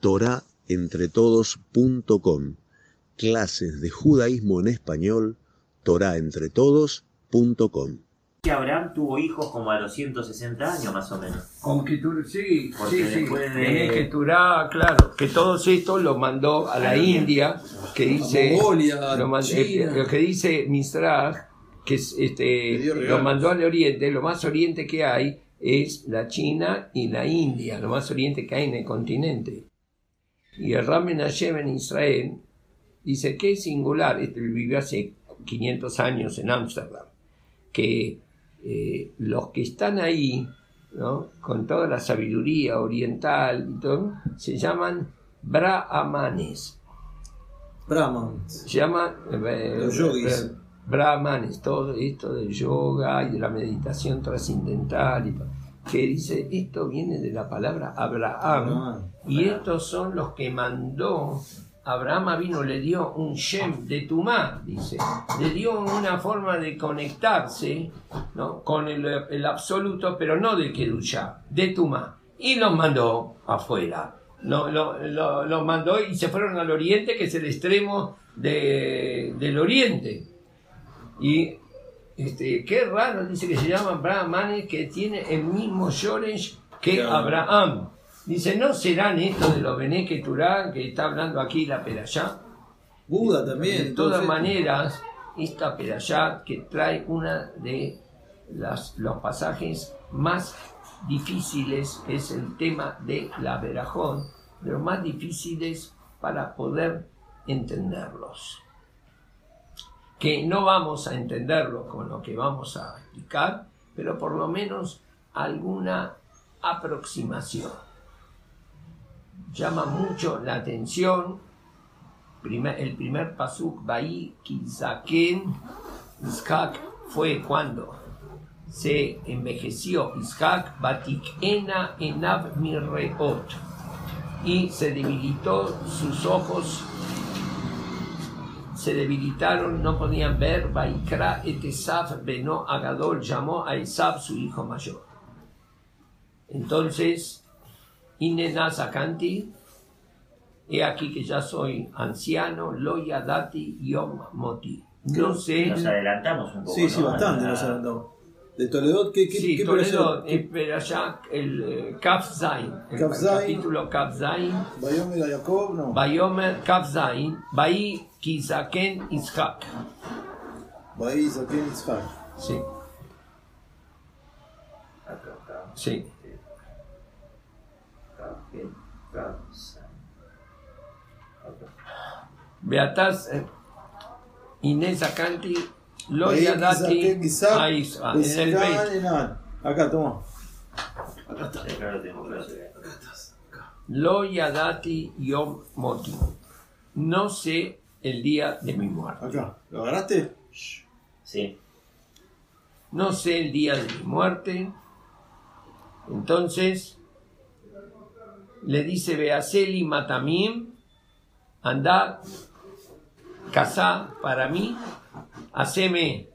torahentretodos.com. Clases de judaísmo en español, torahentretodos.com. Que Abraham tuvo hijos como a los 160 años más o menos. Con Keturah, sí, Porque sí, sí. de- Tenés Keturah, claro. Que todos estos los mandó a la India, que dice. Mongolia, lo eh, lo que dice Mistraj, que es, este, lo mandó al oriente, lo más oriente que hay es la China y la India, lo más oriente que hay en el continente. Y el Ram Menachem en Israel dice que es singular, este vivió hace 500 años en Ámsterdam, que eh, los que están ahí, ¿no? con toda la sabiduría oriental y todo, se llaman brahmanes. Brahman. Se llama eh, Los yogis. eh, brahmanes, todo esto del yoga y de la meditación trascendental y todo, que dice, esto viene de la palabra Abraham, y estos son los que mandó Abraham vino, le dio un Shem de Tumá, dice, le dio una forma de conectarse ¿no? con el, el absoluto, pero no de Kedushá, de Tumá, y los mandó afuera. Lo- lo- lo- Los mandó y se fueron al oriente, que es el extremo de- del oriente. Y este, qué raro, dice que se llaman brahmanes que tiene el mismo Yoresh que. Abraham. Dice, ¿no serán estos de los Bené Keturah que está hablando aquí la Perashá? Buda también. De todas entonces. maneras, esta Perashá que trae una de las, los pasajes más difíciles es el tema de la Verajón, de los más difíciles para poder entenderlos. Que no vamos a entenderlo con lo que vamos a explicar, pero por lo menos alguna aproximación. Llama mucho la atención el primer pasuk, Baí Kizaken, Isaac fue cuando se envejeció Isaac, Batikena Enav Mirreot, y se debilitó sus ojos, se debilitaron, no podían ver, Baikra et Esaf Beno Agadol llamó a Esaf su hijo mayor. Entonces, Inena Zakanti, He aquí que ya soy anciano, lo yadati yom moti. No sé. Nos adelantamos un poco. Sí, sí, ¿no? bastante nos adelantamos. De Toledo, ¿qué, qué, Sí, qué Toledo, espera ya el eh, Kaf Zain, el Kaf Zain. capítulo Kaf Zain, Bayomer Jacob, no. Bayomer Kaf Zain, Bai Kizaken Ishak. Baí Zaken Itzhak. Sí, sí. Beatas eh, Inés Akanti, lo Baí yadati Zaken Itzhak. a Isra, en el Iskan Beit. Enan. Acá, toma. Acá lo tengo claro. Lo yadati yom moti. No sé el día de mi muerte. Acá. ¿Lo agarraste? Sí. no sé el día de mi muerte. Entonces le dice Beaseli Matamim, anda, casá para mí, haceme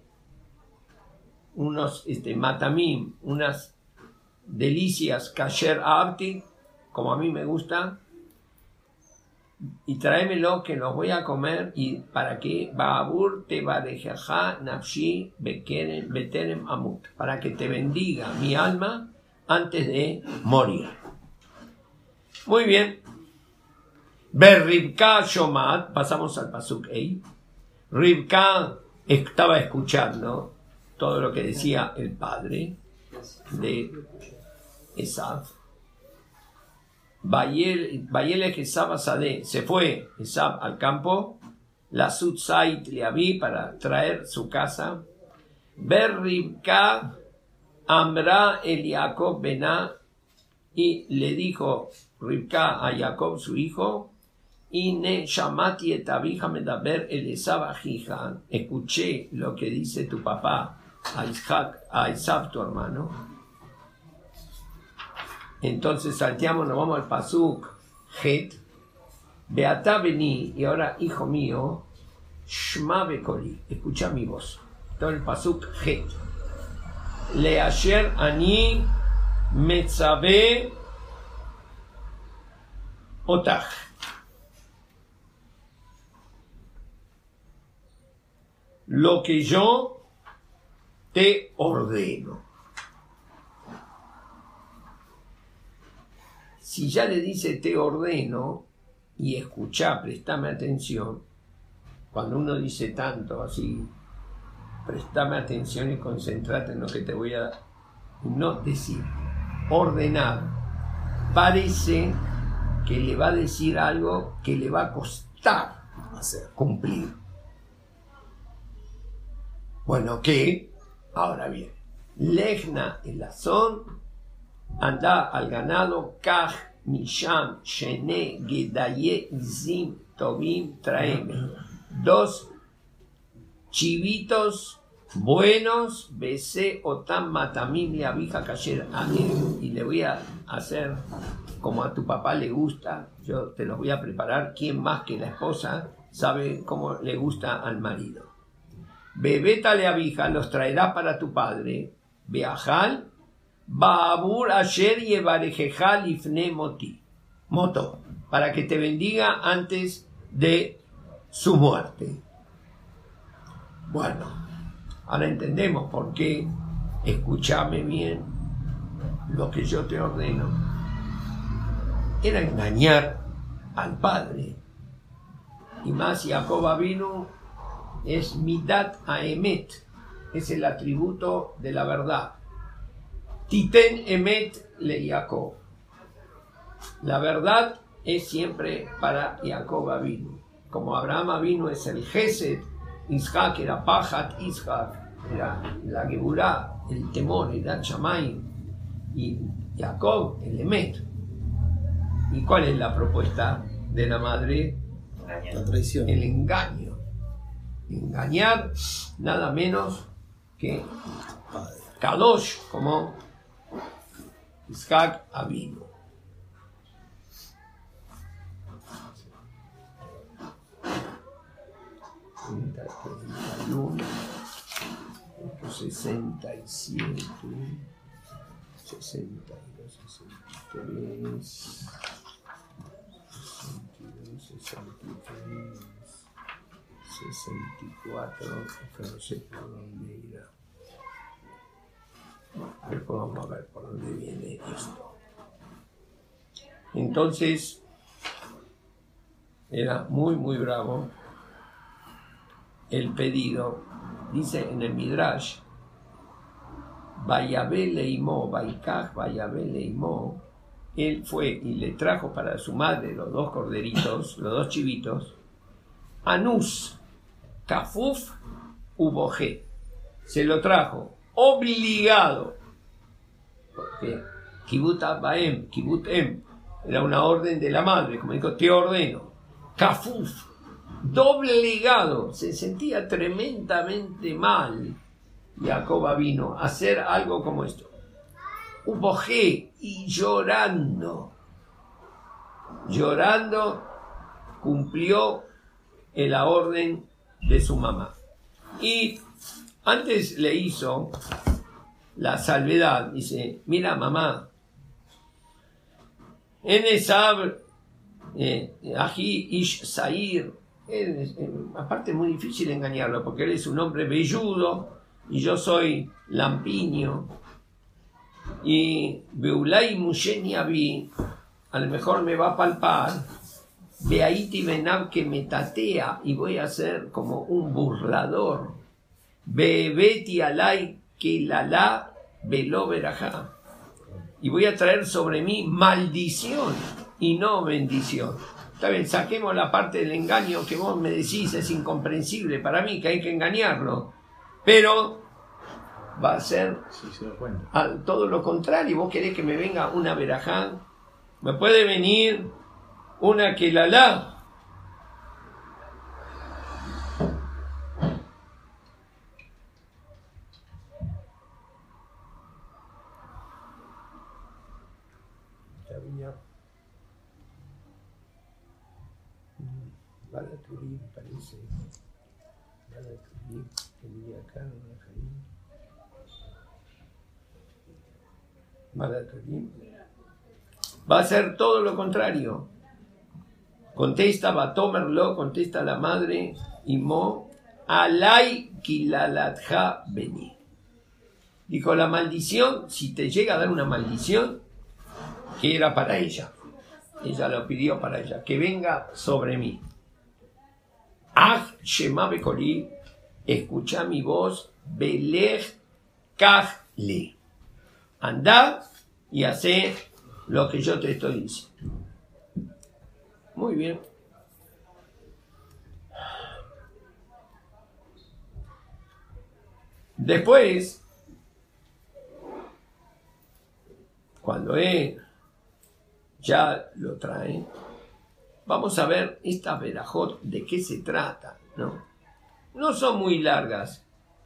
unos este, Matamim, unas delicias kasher abti, como a mí me gusta, y tráemelo que los voy a comer y para que Baabur te barejaja nafshi beterem amut para que te bendiga mi alma antes de morir. Muy bien. Ver Ribka Shomat, pasamos al Pasuk Ei. Ribka estaba escuchando todo lo que decía el padre de Esaf. Bayel Bayel Esab Sade se fue Esab al campo, la Sutzait le vi para traer su casa. Ver Ribka Amra el Jacob Bená y le dijo Ribka a Jacob su hijo, Ine Shamati et abija medaber el Esab ajija. Escuché lo que dice tu papá a Isaac, Esab tu hermano. Entonces salteamos, nos vamos al Pasuk Het. Beata vení, y ahora hijo mío, Shma Bekoli, escucha mi voz. Todo el Pasuk Het. Leasher ani metzabe Otaj. Lo que yo te ordeno. Si ya le dice te ordeno y escucha, prestame atención, cuando uno dice tanto así, prestame atención y concentrate en lo que te voy a no decir, ordenar, parece que le va a decir algo que le va a costar Hacer. cumplir. Bueno, ¿qué? Ahora bien, Legna el azón, anda al ganado, Kaj, Misham, Shene, Gedaye, Zim, Tobim, Traeme. Dos chivitos buenos, besé otam matamim y abija cayer amén. Y le voy a hacer como a tu papá le gusta, yo te los voy a preparar. ¿Quién más que la esposa sabe cómo le gusta al marido? Bebétale abija, los traerás para tu padre. Beajal, Baabur Asher Yevarejejal Ifne Moti. Moto, para que te bendiga antes de su muerte. Bueno, ahora entendemos por qué, escúchame bien, lo que yo te ordeno era engañar al padre. Y más Jacob vino es Midat Aemet, es el atributo de la verdad. Titen Emet le Jacob. La verdad es siempre para Jacob vino. Como Abraham vino es el Gesed, Isaac era Pajat Isaac, era la Geburah, el temor, era Shamayim, y Jacob el Emet. ¿Y cuál es la propuesta de la madre? La traición. El engaño. Engañar nada menos que. Kadosh, como Isaac y siete, y tres, sesenta y cuatro, que no sé por dónde irá. Después vamos a ver por dónde viene esto. Entonces, era muy, muy bravo el pedido. Dice en el Midrash, Vayabé leimó, Baikaj, Vayabé leimó. Él fue y le trajo para su madre los dos corderitos, los dos chivitos, Anus, Kafuf, Uboje. Se lo trajo obligado. Porque Kibut Abaem, Kibut Em, era una orden de la madre, como dijo, te ordeno. Kafuf, doblegado, se sentía tremendamente mal. Jacoba vino a hacer algo como esto. Ubojé y llorando, llorando, cumplió la orden de su mamá. Y antes le hizo la salvedad, dice, mira mamá, en Esab, eh, Ají Ish Sair, aparte es muy difícil engañarlo, porque él es un hombre velludo y yo soy lampiño. Y Beulay Musheni a lo mejor me va a palpar. Beaiti Benab que me tatea y voy a ser como un burlador. Bebeti alay que la veló verajá. Y voy a traer sobre mí maldición y no bendición. Está bien, saquemos la parte del engaño que vos me decís, es incomprensible para mí, que hay que engañarlo. Pero va a ser Sí, se todo lo contrario. Vos querés que me venga una verajá. Me puede venir una que la la. Ya venía. Mm, parece. Balaturí, tenía acá una jaín. Balaturí. Va a ser todo lo contrario. Contesta Batomerlo, contesta la madre y Mo, Alay kilalatja beni. Dijo, la maldición, si te llega a dar una maldición, que era para ella. Ella lo pidió para ella, que venga sobre mí. Ah, Shema escucha mi voz, Belech Kajle. Anda y hace lo que yo te estoy diciendo. Muy bien. Después, cuando él ya lo trae, vamos a ver esta verajot de qué se trata, ¿no? No son muy largas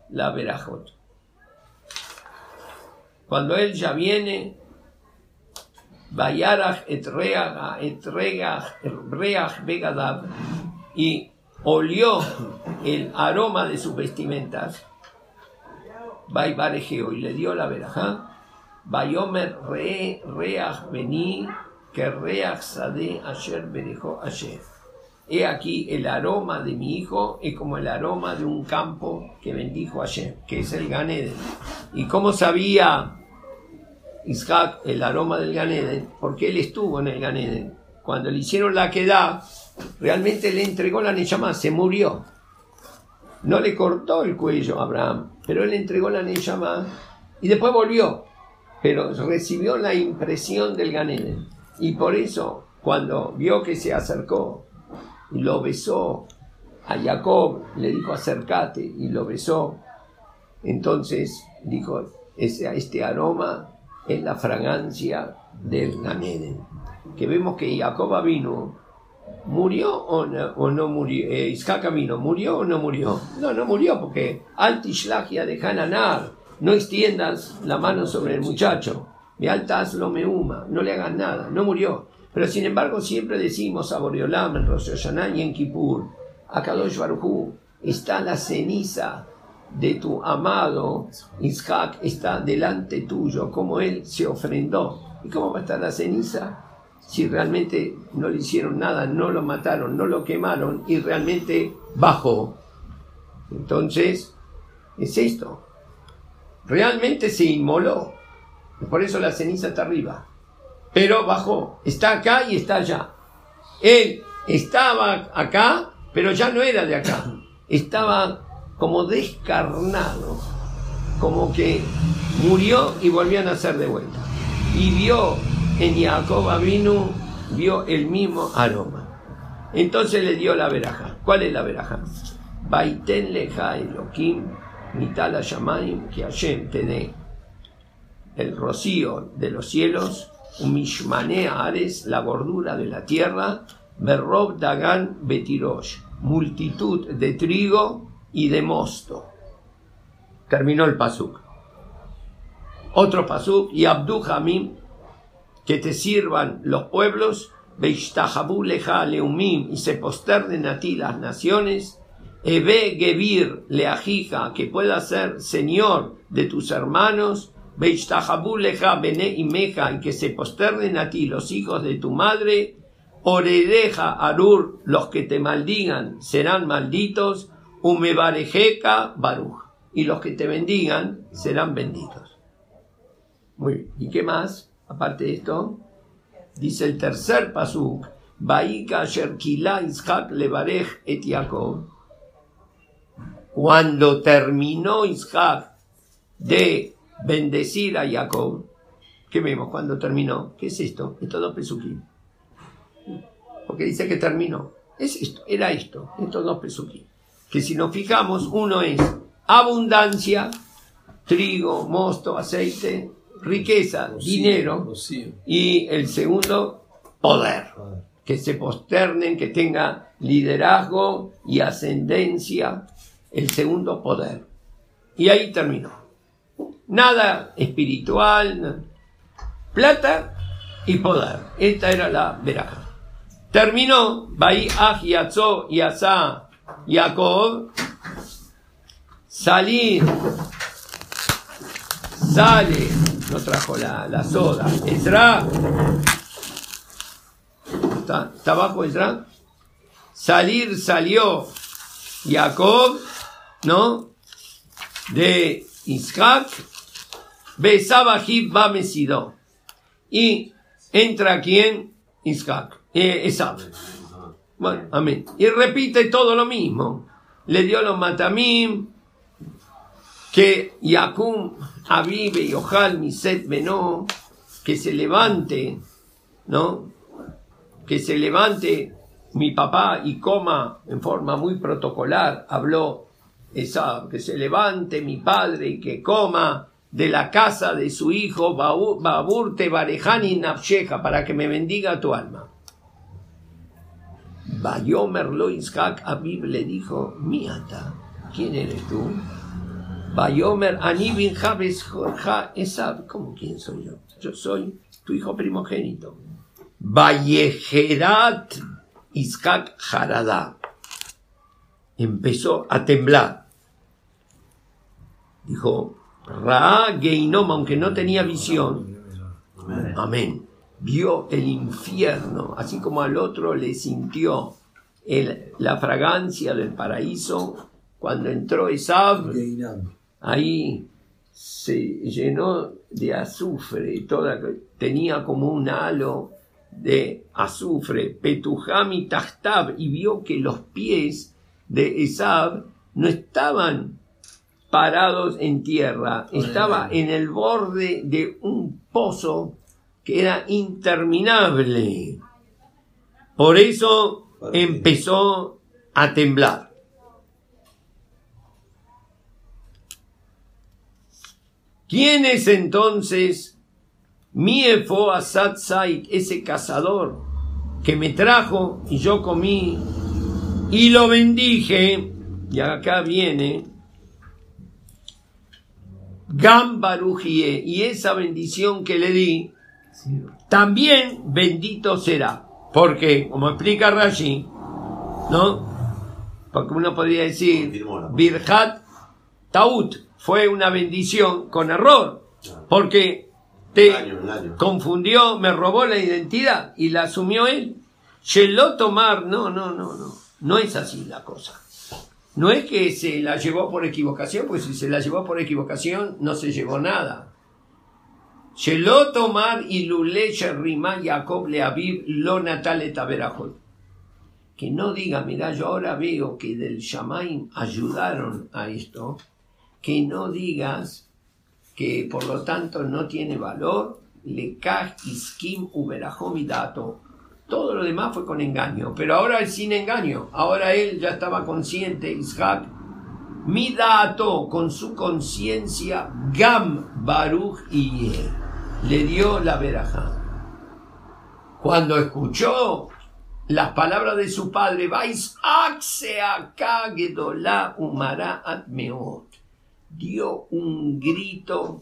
la verajot. Cuando él ya viene, Vayarach et et reach begadab, y olió el aroma de sus vestimentas, Vaibarejeo, y le dio la verajá, Vayomer re, reach vení, que reach sade ayer berejó ayer. He aquí el aroma de mi hijo es como el aroma de un campo que bendijo ayer, que es el Ganeden. ¿Y cómo sabía Isaac el aroma del Ganeden? Porque él estuvo en el Ganeden. Cuando le hicieron la queda, realmente le entregó la Neyamá, se murió. No le cortó el cuello a Abraham, pero él entregó la Neyamá y después volvió. Pero recibió la impresión del Ganeden. Y por eso, cuando vio que se acercó y lo besó a Jacob, le dijo acércate y lo besó. Entonces dijo, este aroma es la fragancia del Ganeden. Que vemos que Jacob vino, ¿murió o no, murió? Eh, vino, ¿murió o no murió? No, no murió porque Altishlagia de Hananar, no extiendas la mano sobre el muchacho, me altas lo meuma, no le hagas nada, no murió. Pero sin embargo siempre decimos a Boreolam en Rosh y en Kippur, a Kadosh Baruj está la ceniza de tu amado Isaac está delante tuyo, como él se ofrendó. ¿Y cómo va a estar la ceniza? Si realmente no le hicieron nada, no lo mataron, no lo quemaron y realmente bajó. Entonces, es esto. Realmente se inmoló. Por eso la ceniza está arriba pero bajó. Está acá y está allá. Él estaba acá, pero ya no era de acá. Estaba como descarnado, como que murió y volvió a nacer de vuelta. Y vio en Jacob Avinu, vio el mismo aroma. Entonces le dio la veraja. ¿Cuál es la veraja? Baiten leja Elohim, mitala shamayim, que Hashem te dé el rocío de los cielos Umishmane Ares, la gordura de la tierra, Berrob Dagan Betirosh, multitud de trigo y de mosto. Terminó el pasuk. Otro pasuk, y Abdu que te sirvan los pueblos, Beishtahabu Leja Leumim, y se posternen a ti las naciones, Ebe Gebir Leajija, que pueda ser señor de tus hermanos, Bene y Meja, y que se posternen a ti los hijos de tu madre, Oredeja Arur, los que te maldigan serán malditos, Baruj, y los que te bendigan serán benditos. Muy bien, ¿y qué más? Aparte de esto, dice el tercer pasuk, Baika Sherkila Ishak Lebarej et Cuando terminó Ishak de bendecir a Jacob. ¿Qué vemos cuando terminó? ¿Qué es esto? Estos dos pesuquín. Porque dice que terminó. Es esto, era esto, estos dos pesuquín. Que si nos fijamos, uno es abundancia, trigo, mosto, aceite, riqueza, dinero. Y el segundo, poder. Que se posternen, que tenga liderazgo y ascendencia. El segundo, poder. Y ahí terminó nada espiritual, plata y poder. Esta era la veraja. Terminó, Bahí y Yasa, Jacob, salir, sale, no trajo la, la soda, Ezra, ¿está, ¿está abajo Ezra? salir salió Jacob, ¿no? De Isaac, besaba va Mesido. Y entra quien? Isaac, eh, Esab. Bueno, amén. Y repite todo lo mismo. Le dio los matamim, que Yacum, Avive y Ojal, Miset, Benó, que se levante, ¿no? Que se levante mi papá y coma en forma muy protocolar, habló esa, que se levante mi padre y que coma de la casa de su hijo Baburte Barejani Nafsheja para que me bendiga tu alma. Bayomer lo Ishak Abib le dijo, Miata, ¿quién eres tú? Bayomer Anibin Jabes Jorja Esab, ¿cómo quién soy yo? Yo soy tu hijo primogénito. Vallejerat Iskak Harada. Empezó a temblar. Dijo, Ra Geinom, aunque no tenía visión. Amén. Vio el infierno, así como al otro le sintió la fragancia del paraíso. Cuando entró Esab, ahí se llenó de azufre, toda, tenía como un halo de azufre, Petujami Tahtab, y vio que los pies de Esab no estaban parados en tierra, estaba en el borde de un pozo que era interminable. Por eso empezó a temblar. ¿Quién es entonces Miefo Asad Said, ese cazador que me trajo y yo comí y lo bendije? Y acá viene Gam y esa bendición que le di, también bendito será. Porque, como explica Rashi, ¿no? Porque uno podría decir, Birhat Taut fue una bendición con error. Porque te confundió, me robó la identidad y la asumió él. Shelo tomar, no, no, no, no. No es así la cosa. No es que se la llevó por equivocación, pues si se la llevó por equivocación no se llevó nada. Shelo tomar y lule rima Jacob le aviv lo natale Que no diga, mira, yo ahora veo que del Shamaim ayudaron a esto. Que no digas que por lo tanto no tiene valor. Le iskim uberahom dato todo lo demás fue con engaño, pero ahora es sin engaño. Ahora él ya estaba consciente, Isaac, Midato, con su conciencia, Gam Baruch y le dio la veraja. Cuando escuchó las palabras de su padre, Vais Umara Atmeot, dio un grito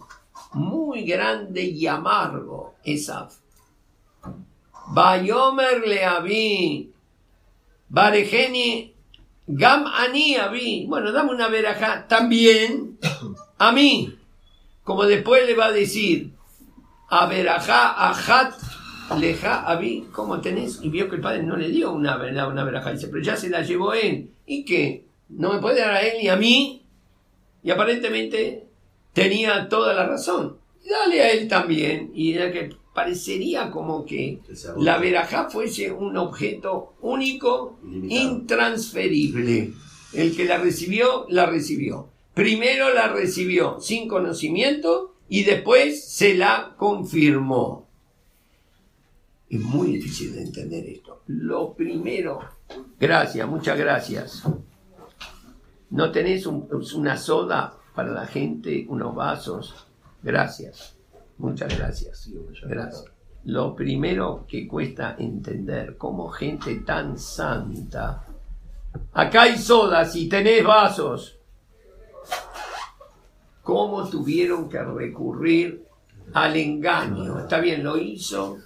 muy grande y amargo, Esaf Bayomer le avi. Barejeni gam ani. Bueno, dame una veraja también a mí. Como después le va a decir a verajá ajat leja avi. ¿Cómo tenés? Y vio que el padre no le dio una, una verajá. Dice, pero ya se la llevó él. ¿Y qué? No me puede dar a él ni a mí. Y aparentemente tenía toda la razón. Dale a él también. Y era que parecería como que la verajá fuese un objeto único, intransferible. El que la recibió, la recibió. Primero la recibió sin conocimiento y después se la confirmó. Es muy difícil de entender esto. Lo primero, gracias, muchas gracias. ¿No tenés una soda para la gente, unos vasos? Gracias. Muchas gracias. Gracias. Lo primero que cuesta entender, como gente tan santa, acá hay sodas y tenés vasos, cómo tuvieron que recurrir al engaño. Está bien, lo hizo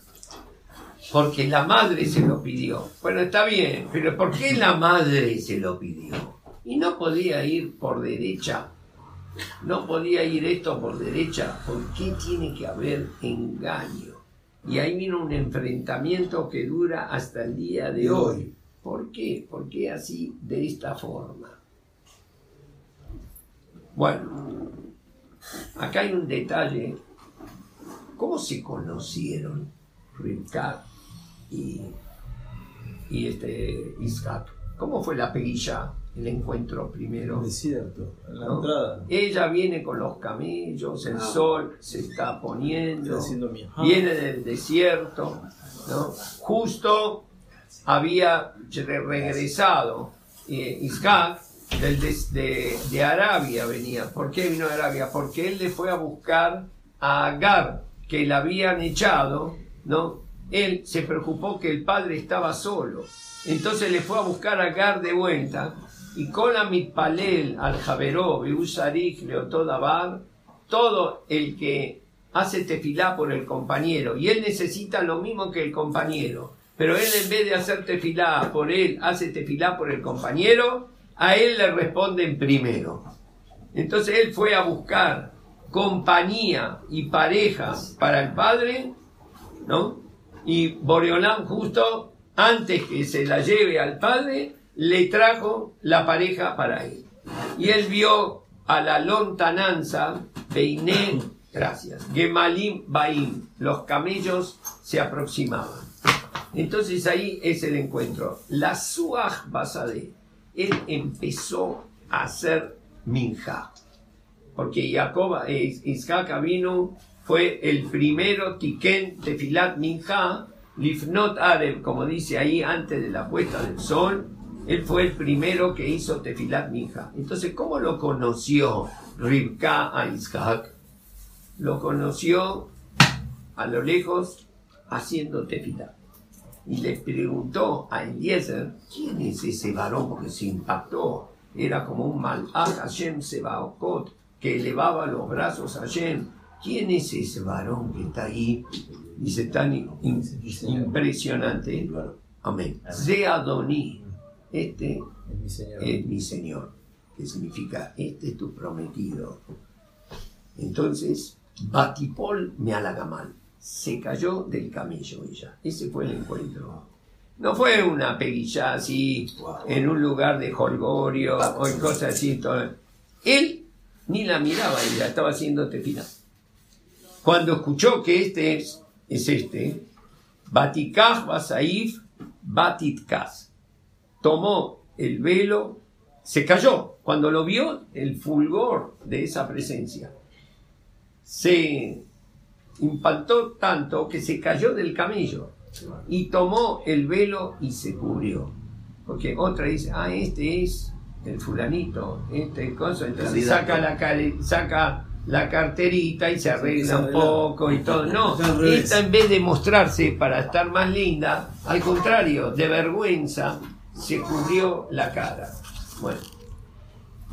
porque la madre se lo pidió. Bueno, está bien, pero ¿por qué la madre se lo pidió? Y no podía ir por derecha no podía ir esto por derecha. ¿Por qué tiene que haber engaño? Y ahí vino un enfrentamiento que dura hasta el día de hoy. ¿Por qué? ¿Por qué así, de esta forma? Bueno, acá hay un detalle. ¿Cómo se conocieron Rivka y, y este Isaac? ¿Cómo fue la peguilla, el encuentro primero? Desierto, en la ¿no? entrada. Ella viene con los camellos, el Ah. sol se está poniendo, Está haciendo mi viene del desierto, ¿no? Justo había re- regresado eh, Isaac del de, de Arabia venía. ¿Por qué vino de Arabia? Porque él le fue a buscar a Agar, que la habían echado, ¿no? Él se preocupó que el padre estaba solo. Entonces le fue a buscar a Agar de vuelta. Y con la mitpalel al Javeró, Beusarich, Leotodabar, todo el que hace tefilá por el compañero, y él necesita lo mismo que el compañero, pero él en vez de hacer tefilá por él, hace tefilá por el compañero, a él le responden primero. Entonces él fue a buscar compañía y pareja para el padre, ¿no? Y Boreolán justo antes que se la lleve al padre, le trajo la pareja para él. Y él vio a la lontananza, Beiné, gracias, Gemalim Baim, los camellos se aproximaban. Entonces ahí es el encuentro. La Suaj Basade, él empezó a hacer minja. Porque Jacob, eh, Isaac vino, fue el primero Tiken Tefilat Minja, Lifnot Areb, como dice ahí antes de la puesta del sol, él fue el primero que hizo Tefilat Minja. Entonces, ¿cómo lo conoció Rivka a Isaac? Lo conoció a lo lejos haciendo Tefilat. Y le preguntó a Eliezer, ¿quién es ese varón? Porque se impactó. Era como un malach Hashem Sebaokot que elevaba los brazos a Hashem. ¿Quién es ese varón que está ahí? Dice tan in- impresionante. Amén. Adoní. Este Es mi señor. es mi Señor, que significa, este es tu prometido. Entonces, Batipol me halaga mal. Se cayó del camello ella. Ese fue el encuentro. No fue una peguilla así, en un lugar de holgorio o en cosas así. todo. Él ni la miraba ella, estaba haciendo tefila. Cuando escuchó que este es, es este, Batikaj Basaif Batitkaz tomó el velo, se cayó. Cuando lo vio, el fulgor de esa presencia se impactó tanto que se cayó del camello y tomó el velo y se cubrió. Porque otra dice, ah, este es el fulanito, este cosa, entonces saca la, saca la carterita y se arregla un poco y todo. No, esta en vez de mostrarse para estar más linda, al contrario, de vergüenza, se cubrió la cara. Bueno,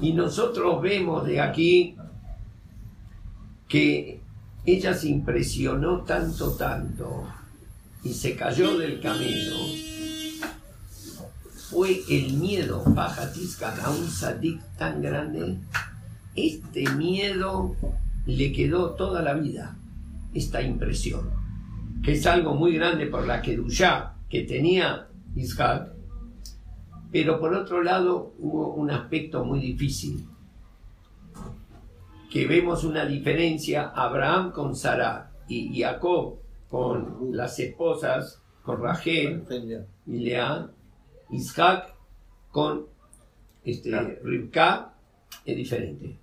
y nosotros vemos de aquí que ella se impresionó tanto, tanto, y se cayó del camino, fue el miedo, Pajatisca, a un sadik tan grande, este miedo le quedó toda la vida, esta impresión, que es algo muy grande por la que que tenía Isaac, pero por otro lado hubo un aspecto muy difícil, que vemos una diferencia Abraham con Sara y Jacob con las esposas, con Rachel y Lea, Isaac con este. Rivka es diferente.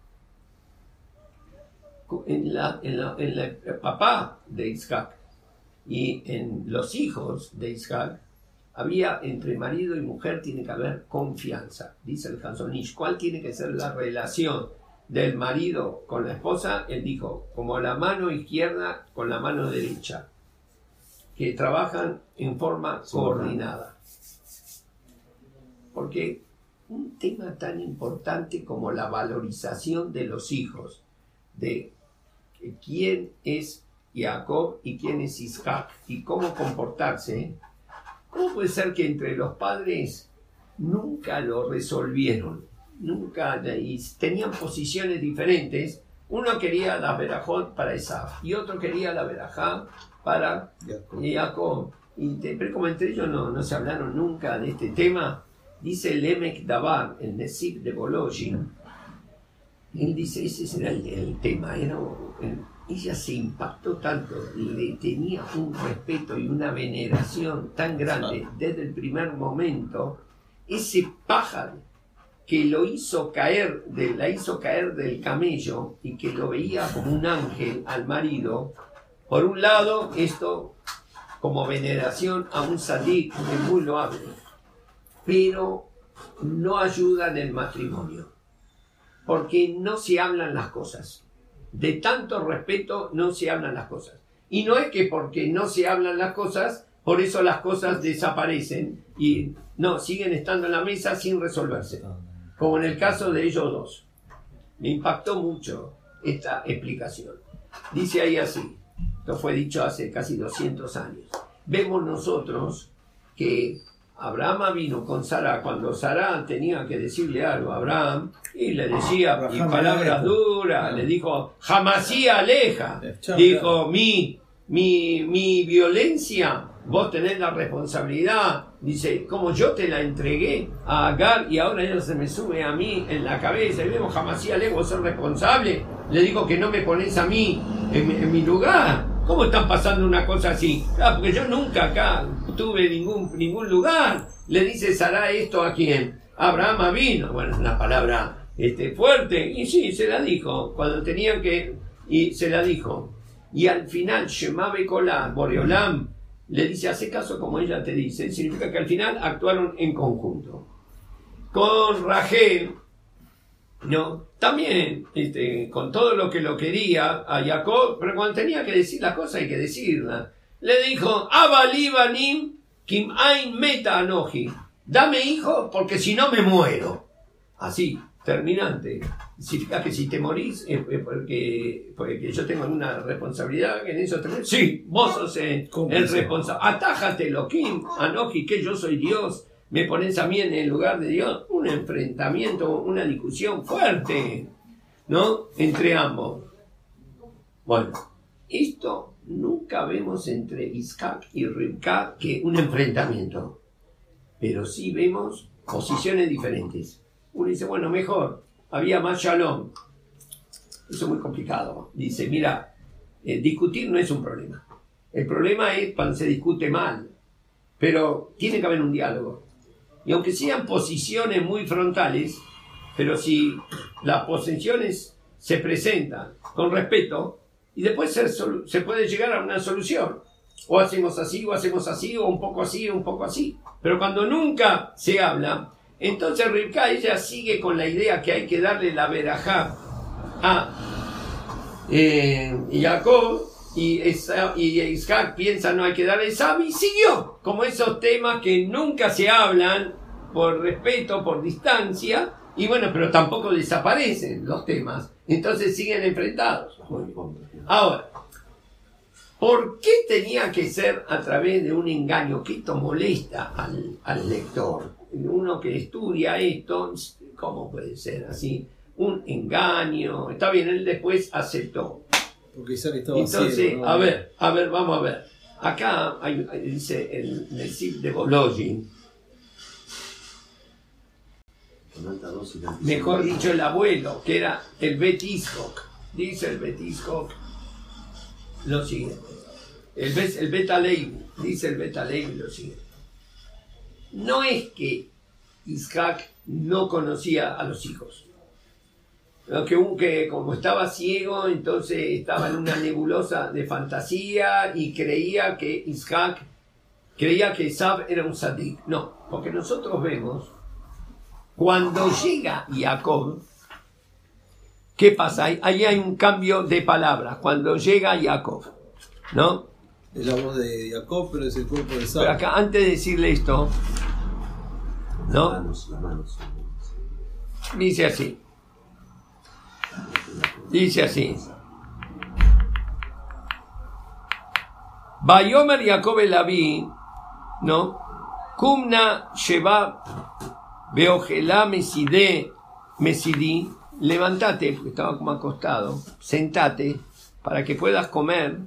En, la, en, la- en la- el papá de Isaac y en los hijos de Isaac había entre marido y mujer tiene que haber confianza, dice el Hansonish. ¿Cuál tiene que ser la relación del marido con la esposa? Él dijo, como la mano izquierda con la mano derecha, que trabajan en forma coordinada. Porque un tema tan importante como la valorización de los hijos, de quién es Jacob y quién es Isaac y cómo comportarse, ¿cómo puede ser que entre los padres nunca lo resolvieron? Nunca, y tenían posiciones diferentes. Uno quería la verajot para Esaf y otro quería la verajá para Jacob. y pero como entre ellos no, no se hablaron nunca de este tema, dice el Emek Dabar, el Nesib de Bologin, él dice, ese será el, el tema, era, el- ella se impactó tanto, le tenía un respeto y una veneración tan grande desde el primer momento, ese pájaro que lo hizo caer, la hizo caer del camello y que lo veía como un ángel al marido, por un lado, esto como veneración a un sadik es muy loable, pero no ayuda en el matrimonio, porque no se hablan las cosas. De tanto respeto no se hablan las cosas. Y no es que porque no se hablan las cosas, por eso las cosas desaparecen y no, siguen estando en la mesa sin resolverse, como en el caso de ellos dos. Me impactó mucho esta explicación. Dice ahí así, esto fue dicho hace casi 200 años. Vemos nosotros que Abraham vino con Sara cuando Sara tenía que decirle algo a Abraham y le decía y Abraham palabras duras, le dijo, jamasí aleja, Eh, dijo, mi, mi, mi violencia, vos tenés la responsabilidad, dice, como yo te la entregué a Agar y ahora ella se me sube a mí en la cabeza y vemos jamasí aleja, vos sos responsable, le digo que no me pones a mí en, en mi lugar. ¿Cómo están pasando una cosa así? Ah, porque yo nunca acá tuve ningún, ningún lugar. Le dice Sara esto a quién? Abraham vino. Bueno, es una palabra este, fuerte. Y sí, se la dijo. Cuando tenían que. Y se la dijo. Y al final, Shema Bekolá, Boreolam, le dice, hace caso como ella te dice. Significa que al final actuaron en conjunto. Con Rachel, no, también este, con todo lo que lo quería a Jacob, pero cuando tenía que decir las cosas hay que decirlas. Le dijo, Abalibanim Kim Ain Meta Anoji, dame hijo porque si no me muero. Así, terminante. Significa que si te morís es es porque, porque yo tengo una responsabilidad en eso. te- Sí, vos sos el, el responsable. Atájatelo, Kim Anoji, que yo soy Dios me pones a mí en el lugar de Dios, un enfrentamiento, una discusión fuerte, ¿no? Entre ambos. Bueno, esto nunca vemos entre Isaac y Rivka que un enfrentamiento, pero sí vemos posiciones diferentes. Uno dice, bueno, mejor, había más shalom. Eso es muy complicado. Dice, mira, eh, discutir no es un problema. El problema es cuando se discute mal, pero tiene que haber un diálogo. Y aunque sean posiciones muy frontales, pero si las posiciones se presentan con respeto, y después se, se puede llegar a una solución. O hacemos así, o hacemos así, o un poco así, o un poco así. Pero cuando nunca se habla, entonces Rivka ella sigue con la idea que hay que darle la verajá a eh, Jacob y, Esa- y Isaac piensa no hay que darle Esab y siguió como esos temas que nunca se hablan por respeto, por distancia y bueno, pero tampoco desaparecen los temas, entonces siguen enfrentados. Ahora, ¿por qué tenía que ser a través de un engaño? Que esto molesta al lector. Uno que estudia esto, ¿cómo puede ser así? Un engaño. Está bien, él después aceptó. Porque Isaac estaba Entonces, ciego, ¿no? a ver, a ver, vamos a ver. Acá hay- dice el Nesib de Bologin, mejor dicho el abuelo, que era el Bet Iskok. Dice el Bet Iskok lo siguiente. El, Bet, el Bet Alevi, dice el Bet Alevi lo siguiente. No es que Isaac no conocía a los hijos. Que, como estaba ciego, entonces estaba en una nebulosa de fantasía y creía que Isaac, creía que Isaac era un sadik. No, porque nosotros vemos, cuando llega Jacob, ¿qué pasa? Ahí hay un cambio de palabras, cuando llega Jacob, ¿no? Es la voz de Jacob, pero es el cuerpo de Pero Isaac. acá, antes de decirle esto, ¿no? Manos, las manos. Dice así. Dice así. Bayomer Jacob el Abí, ¿no? Kumna Sheba Beogelá Mesidé Mesidí. Levantate, porque estaba como acostado. Sentate para que puedas comer.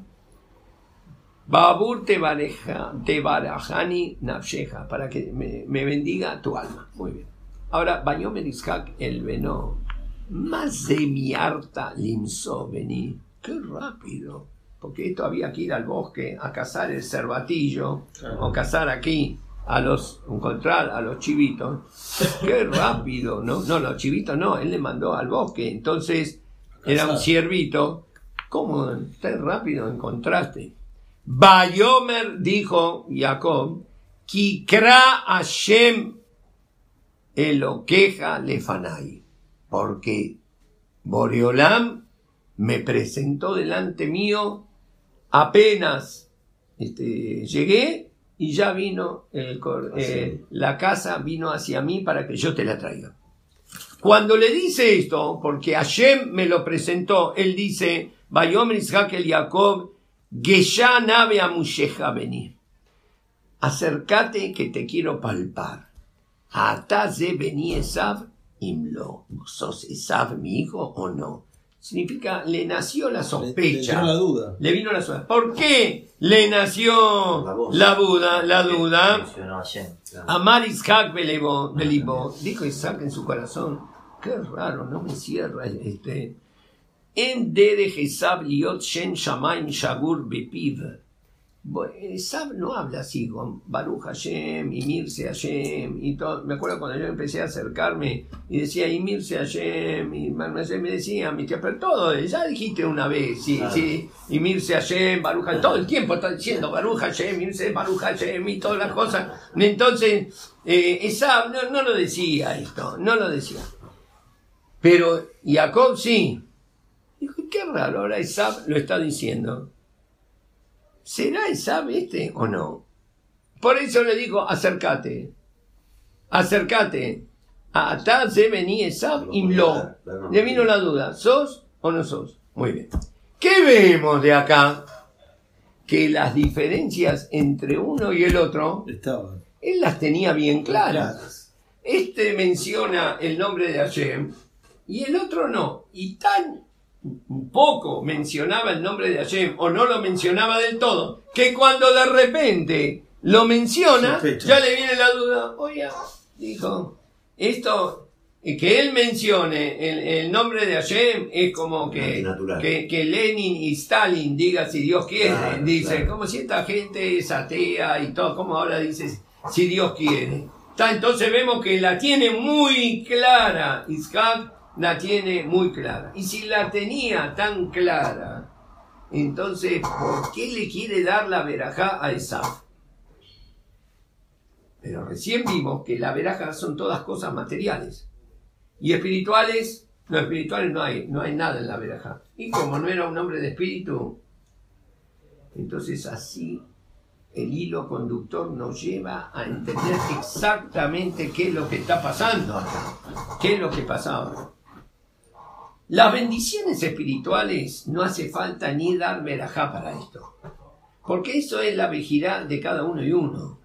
Babur te bareja, te barajani nafsheja, para que me, me bendiga tu alma. Muy bien. Ahora, Bayomer Iskak el Beno, más de mi harta limso vení. Qué rápido. Porque esto había que ir al bosque a cazar el cervatillo, o cazar aquí a los, encontrar a los chivitos. Qué rápido, ¿no? No, los chivitos no, él le mandó al bosque. Entonces, era un ciervito. ¿Cómo tan rápido encontraste? Bayomer dijo Jacob, Kikra Hashem Eloqueja Lefanai, porque Boreolam me presentó delante mío apenas este, llegué y ya vino el cor- eh, la casa vino hacia mí para que yo te la traiga. Cuando le dice esto, porque Hashem me lo presentó, él dice, Bayomer Isaac el Jacob, Gesha nave amusheja vení. Acércate que te quiero palpar. Ataze vení Esav imlo. ¿Sos Esav mi hijo o no? Significa, le nació la Le- le sospecha. entró la duda. Le vino la sospecha. ¿Por qué le nació La la duda? La duda. Amar Isaac Belibó. Dijo Isaac en su corazón, qué raro, no me cierra este. En dere Esab liot shen shamaim shagur bepiv. Bueno, Esab no habla así con Baruch Hashem y Mirce Hashem y todo. Me acuerdo cuando yo empecé a acercarme y decía y Mirce Hashem y me decía, mi tía, pero todo, ya dijiste una vez, sí, Claro. sí, y Mirce Hashem, Baruch Hashem, todo el tiempo está diciendo Baruch Hashem, Mirce Baruch Hashem y todas las cosas. Entonces, eh, Esab no, no lo decía esto, no lo decía. Pero Jacob sí. Qué raro, ahora Esab lo está diciendo. ¿Será Esab este o no? Por eso le digo, acércate. Acércate. Atá se vení Esab imlo. Le vino la duda, ¿sos o no sos? Muy bien. ¿Qué vemos de acá? Que las diferencias entre uno y el otro, Estaban. él las tenía bien claras. Este menciona el nombre de Hashem y el otro no. Y tan poco mencionaba el nombre de Hashem o no lo mencionaba del todo, que cuando de repente lo menciona, Sospecha. ya le viene la duda. Oye, dijo, esto, eh, que él mencione el, el nombre de Hashem es como que, que, que Lenin y Stalin diga si Dios quiere. Claro, dice, claro. como si esta gente es atea y todo, como ahora dices, si Dios quiere. Entonces vemos que la tiene muy clara, Isaac la tiene muy clara. Y si la tenía tan clara, entonces, ¿por qué le quiere dar la verajá a Esaf? Pero recién vimos que la verajá son todas cosas materiales. Y espirituales, no, espirituales no hay, no hay nada en la verajá. Y como no era un hombre de espíritu, entonces así el hilo conductor nos lleva a entender exactamente qué es lo que está pasando qué es lo que pasaba. Las bendiciones espirituales no hace falta ni dar verajá para esto, porque eso es la vejirá de cada uno y uno.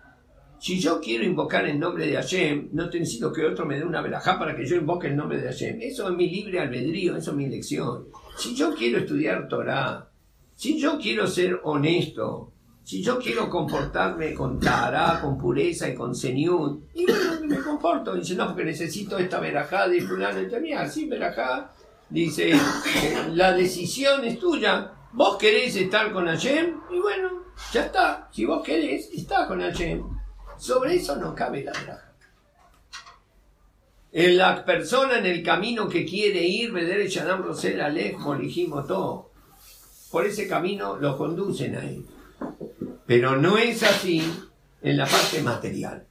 Si yo quiero invocar el nombre de Hashem, no necesito que otro me dé una verajá para que yo invoque el nombre de Hashem. Eso es mi libre albedrío, eso es mi elección. Si yo quiero estudiar Torah, si yo quiero ser honesto, si yo quiero comportarme con Tará, con pureza y con Seniud, y bueno, me comporto. Dice, no, porque necesito esta verajá de fulano. Y mira, sí, verajá. Dice, eh, la decisión es tuya. Vos querés estar con Hashem, y bueno, ya está. Si vos querés, está con Hashem. Sobre eso no cabe la. En la persona en el camino que quiere ir, Bedere Shanam Rosel Alej Molijimo todo. Por ese camino lo conducen a él. Pero no es así en la parte material.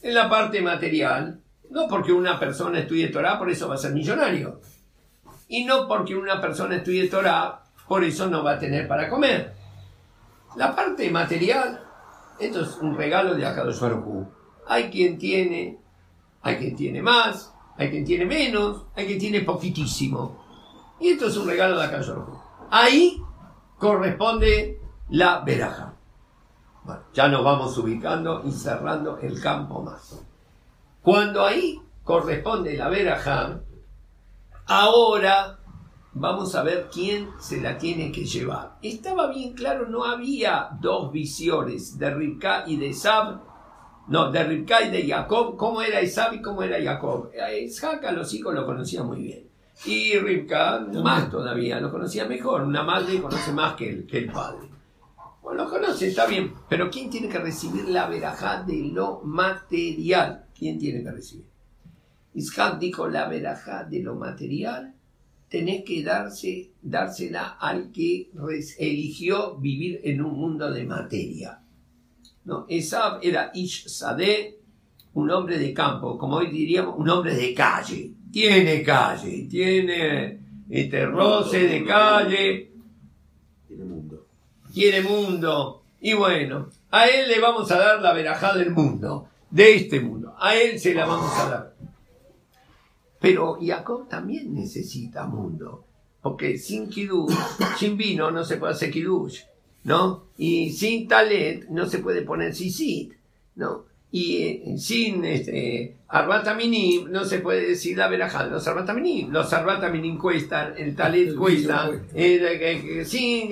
En la parte material, no porque una persona estudie Torah, por eso va a ser millonario. Y no porque una persona estudie Torah, por eso no va a tener para comer. La parte material, esto es un regalo de Akadosh Baruj. Hay quien tiene, hay quien tiene más, hay quien tiene menos, hay quien tiene poquitísimo. Y esto es un regalo de Akadosh Baruj. Ahí corresponde la veraja. Bueno, ya nos vamos ubicando y cerrando el campo más. Cuando ahí corresponde la veraja, ahora vamos a ver quién se la tiene que llevar. Estaba bien claro, no había dos visiones de Ribka y de Sab, no, de Ribka y de Jacob, cómo era Isab y cómo era Jacob. A Isaac a los hijos lo conocía muy bien. Y Ribka más todavía, lo conocía mejor. Una madre conoce más que el, que el padre. Bueno, lo conoce, está bien. Pero ¿quién tiene que recibir la verajá de lo material? ¿Quién tiene que recibir? Isaac dijo la verajá de lo material tenés que darse, dársela al que eligió vivir en un mundo de materia. ¿no? Esab era Ish Sadeh, un hombre de campo, como hoy diríamos, un hombre de calle. Tiene calle, tiene este roce de calle, Tiene mundo. tiene mundo. Y bueno, a él le vamos a dar la verajá del mundo, de este mundo. A él se la vamos a dar. Pero Jacob también necesita mundo, porque sin kiddush, sin vino no se puede hacer kiddush, ¿no? Y sin talet no se puede poner sisit, ¿no? Y eh, sin este, arbataminim no se puede decir la verajá los arbataminim. Los arbataminim cuestan, el talet El cuesta, eh, eh, sin,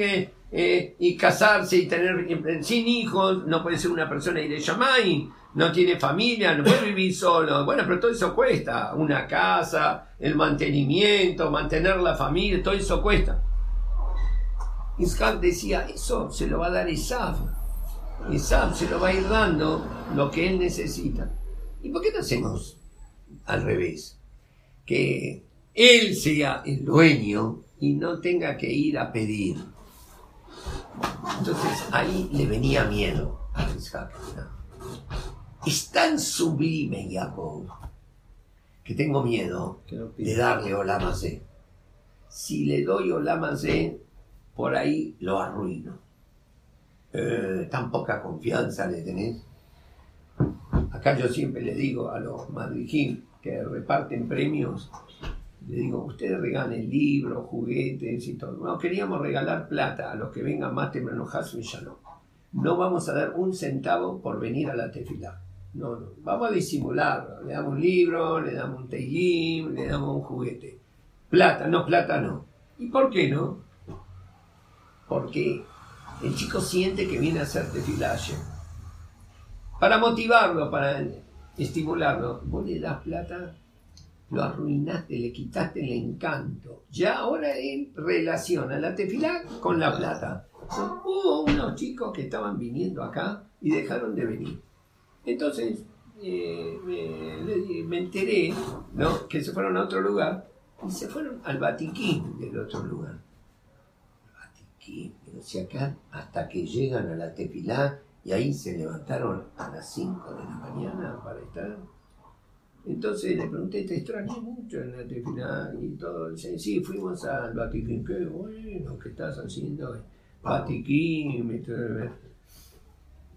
eh, y casarse y tener eh, sin hijos, no puede ser una persona y de Yamai, no tiene familia, no puede vivir solo. Bueno, pero todo eso cuesta. Una casa, el mantenimiento, mantener la familia, todo eso cuesta. Isaac decía, eso se lo va a dar Isaac. Isaac se lo va a ir dando lo que él necesita. ¿Y por qué no hacemos al revés? Que él sea el dueño y no tenga que ir a pedir. Entonces ahí le venía miedo a Isaac. Es tan sublime Jacob que tengo miedo de darle Olamazé. Si le doy Olamazé, por ahí lo arruino. Eh, tan poca confianza le tenés. Acá yo siempre le digo a los madrijín que reparten premios, le digo, ustedes regalen libros, juguetes y todo. No, queríamos regalar plata a los que vengan más temprano, Hasmi ya no. No vamos a dar un centavo por venir a la tefilá. No, no. Vamos a disimularlo. Le damos un libro, le damos un teilim, le damos un juguete. Plata, no, plata no. ¿Y por qué no? Porque el chico siente que viene a hacer tefilá ayer. Para motivarlo, para estimularlo, vos le das plata, lo arruinaste, le quitaste el encanto. Ya ahora él relaciona la tefilá con la plata. Hubo unos chicos que estaban viniendo acá y dejaron de venir. Entonces eh, me, le- me enteré ¿no? que se fueron a otro lugar y se fueron al Vatiquín del otro lugar. Vatiquín, pero si acá hasta que llegan a la Tefilá y ahí se levantaron a las 5 de la mañana para estar. Entonces le pregunté, te extrañé mucho en la Tefilá y todo. Dice, sí, fuimos al Vatiquín. Qué bueno, ¿qué estás haciendo? Vatiquín, me